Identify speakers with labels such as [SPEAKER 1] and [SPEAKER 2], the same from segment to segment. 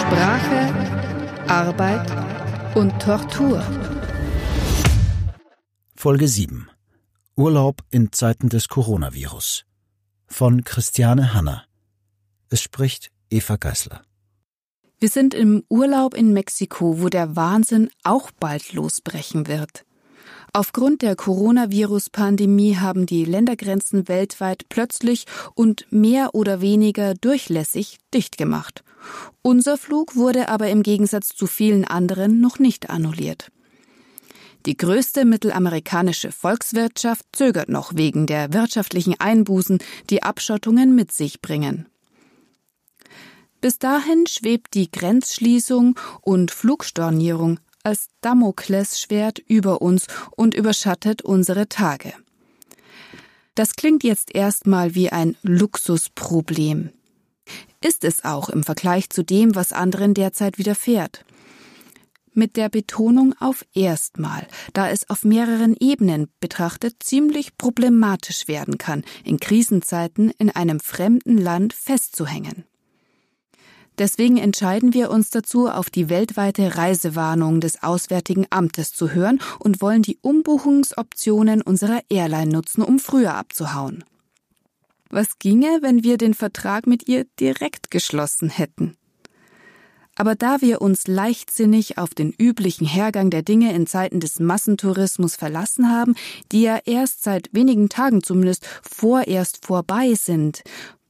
[SPEAKER 1] Sprache, Arbeit und Tortur.
[SPEAKER 2] Folge 7 Urlaub in Zeiten des Coronavirus von Christiane Hanner. Es spricht Eva Geißler.
[SPEAKER 1] Wir sind im Urlaub in Mexiko, wo der Wahnsinn auch bald losbrechen wird. Aufgrund der Coronavirus-Pandemie haben die Ländergrenzen weltweit plötzlich und mehr oder weniger durchlässig dicht gemacht. Unser Flug wurde aber im Gegensatz zu vielen anderen noch nicht annulliert. Die größte mittelamerikanische Volkswirtschaft zögert noch wegen der wirtschaftlichen Einbußen, die Abschottungen mit sich bringen. Bis dahin schwebt die Grenzschließung und Flugstornierung als Damoklesschwert über uns und überschattet unsere Tage. Das klingt jetzt erstmal wie ein Luxusproblem. Ist es auch im Vergleich zu dem, was anderen derzeit widerfährt. Mit der Betonung auf erstmal, da es auf mehreren Ebenen betrachtet ziemlich problematisch werden kann, in Krisenzeiten in einem fremden Land festzuhängen. Deswegen entscheiden wir uns dazu, auf die weltweite Reisewarnung des Auswärtigen Amtes zu hören und wollen die Umbuchungsoptionen unserer Airline nutzen, um früher abzuhauen. Was ginge, wenn wir den Vertrag mit ihr direkt geschlossen hätten? Aber da wir uns leichtsinnig auf den üblichen Hergang der Dinge in Zeiten des Massentourismus verlassen haben, die ja erst seit wenigen Tagen zumindest vorerst vorbei sind,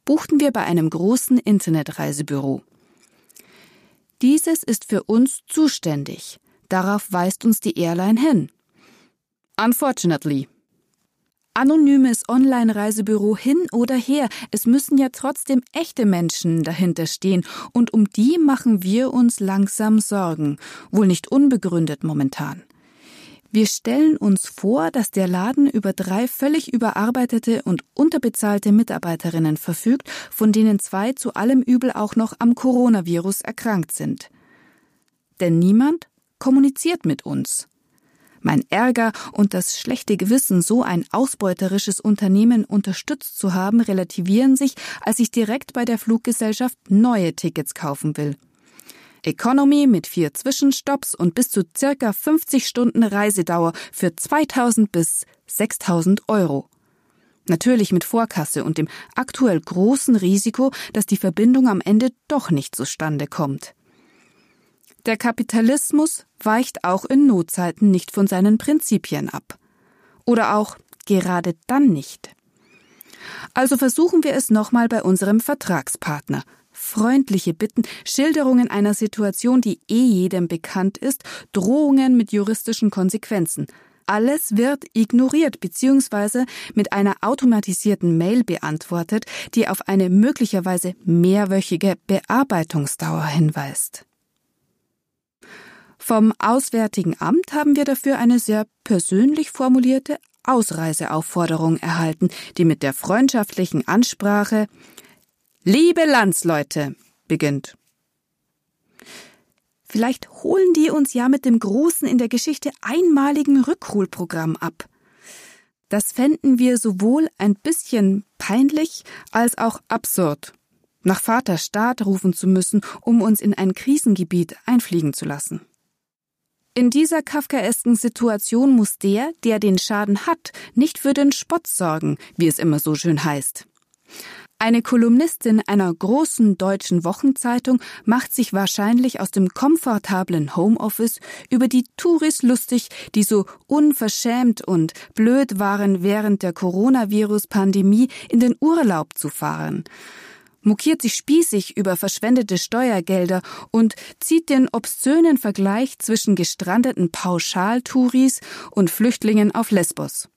[SPEAKER 1] buchten wir bei einem großen Internetreisebüro. Dieses ist für uns zuständig. Darauf weist uns die Airline hin. Unfortunately. Anonymes Online-Reisebüro hin oder her, es müssen ja trotzdem echte Menschen dahinter stehen, und um die machen wir uns langsam Sorgen, wohl nicht unbegründet momentan. Wir stellen uns vor, dass der Laden über drei völlig überarbeitete und unterbezahlte Mitarbeiterinnen verfügt, von denen zwei zu allem Übel auch noch am Coronavirus erkrankt sind. Denn niemand kommuniziert mit uns. Mein Ärger und das schlechte Gewissen, so ein ausbeuterisches Unternehmen unterstützt zu haben, relativieren sich, als ich direkt bei der Fluggesellschaft neue Tickets kaufen will. Economy mit vier Zwischenstopps und bis zu circa 50 Stunden Reisedauer für 2000 bis 6000 Euro. Natürlich mit Vorkasse und dem aktuell großen Risiko, dass die Verbindung am Ende doch nicht zustande kommt. Der Kapitalismus weicht auch in Notzeiten nicht von seinen Prinzipien ab. Oder auch gerade dann nicht. Also versuchen wir es nochmal bei unserem Vertragspartner, freundliche Bitten, Schilderungen einer Situation, die eh jedem bekannt ist, Drohungen mit juristischen Konsequenzen. Alles wird ignoriert bzw. mit einer automatisierten Mail beantwortet, die auf eine möglicherweise mehrwöchige Bearbeitungsdauer hinweist. Vom Auswärtigen Amt haben wir dafür eine sehr persönlich formulierte Ausreiseaufforderung erhalten, die mit der freundschaftlichen Ansprache Liebe Landsleute, beginnt. Vielleicht holen die uns ja mit dem großen in der Geschichte einmaligen Rückholprogramm ab. Das fänden wir sowohl ein bisschen peinlich als auch absurd, nach Vater Staat rufen zu müssen, um uns in ein Krisengebiet einfliegen zu lassen. In dieser kafkaesken Situation muss der, der den Schaden hat, nicht für den Spott sorgen, wie es immer so schön heißt. Eine Kolumnistin einer großen deutschen Wochenzeitung macht sich wahrscheinlich aus dem komfortablen Homeoffice über die Touris lustig, die so unverschämt und blöd waren, während der Coronavirus-Pandemie in den Urlaub zu fahren. Mokiert sich spießig über verschwendete Steuergelder und zieht den obszönen Vergleich zwischen gestrandeten Pauschaltouris und Flüchtlingen auf Lesbos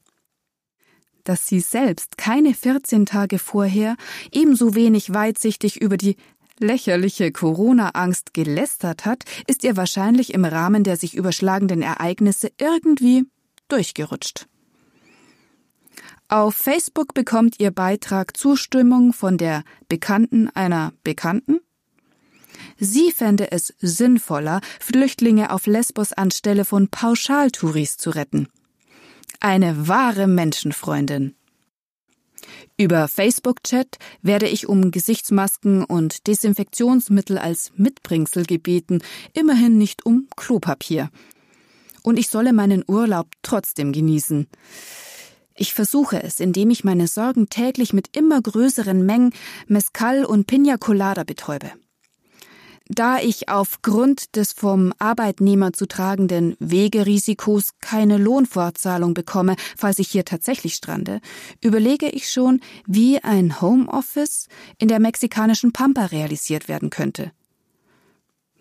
[SPEAKER 1] dass sie selbst keine 14 Tage vorher ebenso wenig weitsichtig über die lächerliche Corona-Angst gelästert hat, ist ihr wahrscheinlich im Rahmen der sich überschlagenden Ereignisse irgendwie durchgerutscht. Auf Facebook bekommt ihr Beitrag Zustimmung von der Bekannten einer Bekannten. Sie fände es sinnvoller, Flüchtlinge auf Lesbos anstelle von Pauschaltouris zu retten. Eine wahre Menschenfreundin. Über Facebook-Chat werde ich um Gesichtsmasken und Desinfektionsmittel als Mitbringsel gebeten, immerhin nicht um Klopapier. Und ich solle meinen Urlaub trotzdem genießen. Ich versuche es, indem ich meine Sorgen täglich mit immer größeren Mengen Mescal und Pina Colada betäube. Da ich aufgrund des vom Arbeitnehmer zu tragenden Wegerisikos keine Lohnfortzahlung bekomme, falls ich hier tatsächlich strande, überlege ich schon, wie ein Homeoffice in der mexikanischen Pampa realisiert werden könnte.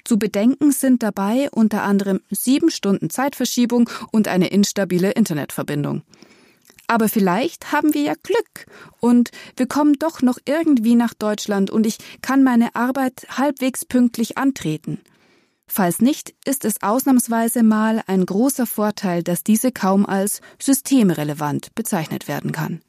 [SPEAKER 1] Zu bedenken sind dabei unter anderem sieben Stunden Zeitverschiebung und eine instabile Internetverbindung. Aber vielleicht haben wir ja Glück und wir kommen doch noch irgendwie nach Deutschland und ich kann meine Arbeit halbwegs pünktlich antreten. Falls nicht, ist es ausnahmsweise mal ein großer Vorteil, dass diese kaum als systemrelevant bezeichnet werden kann.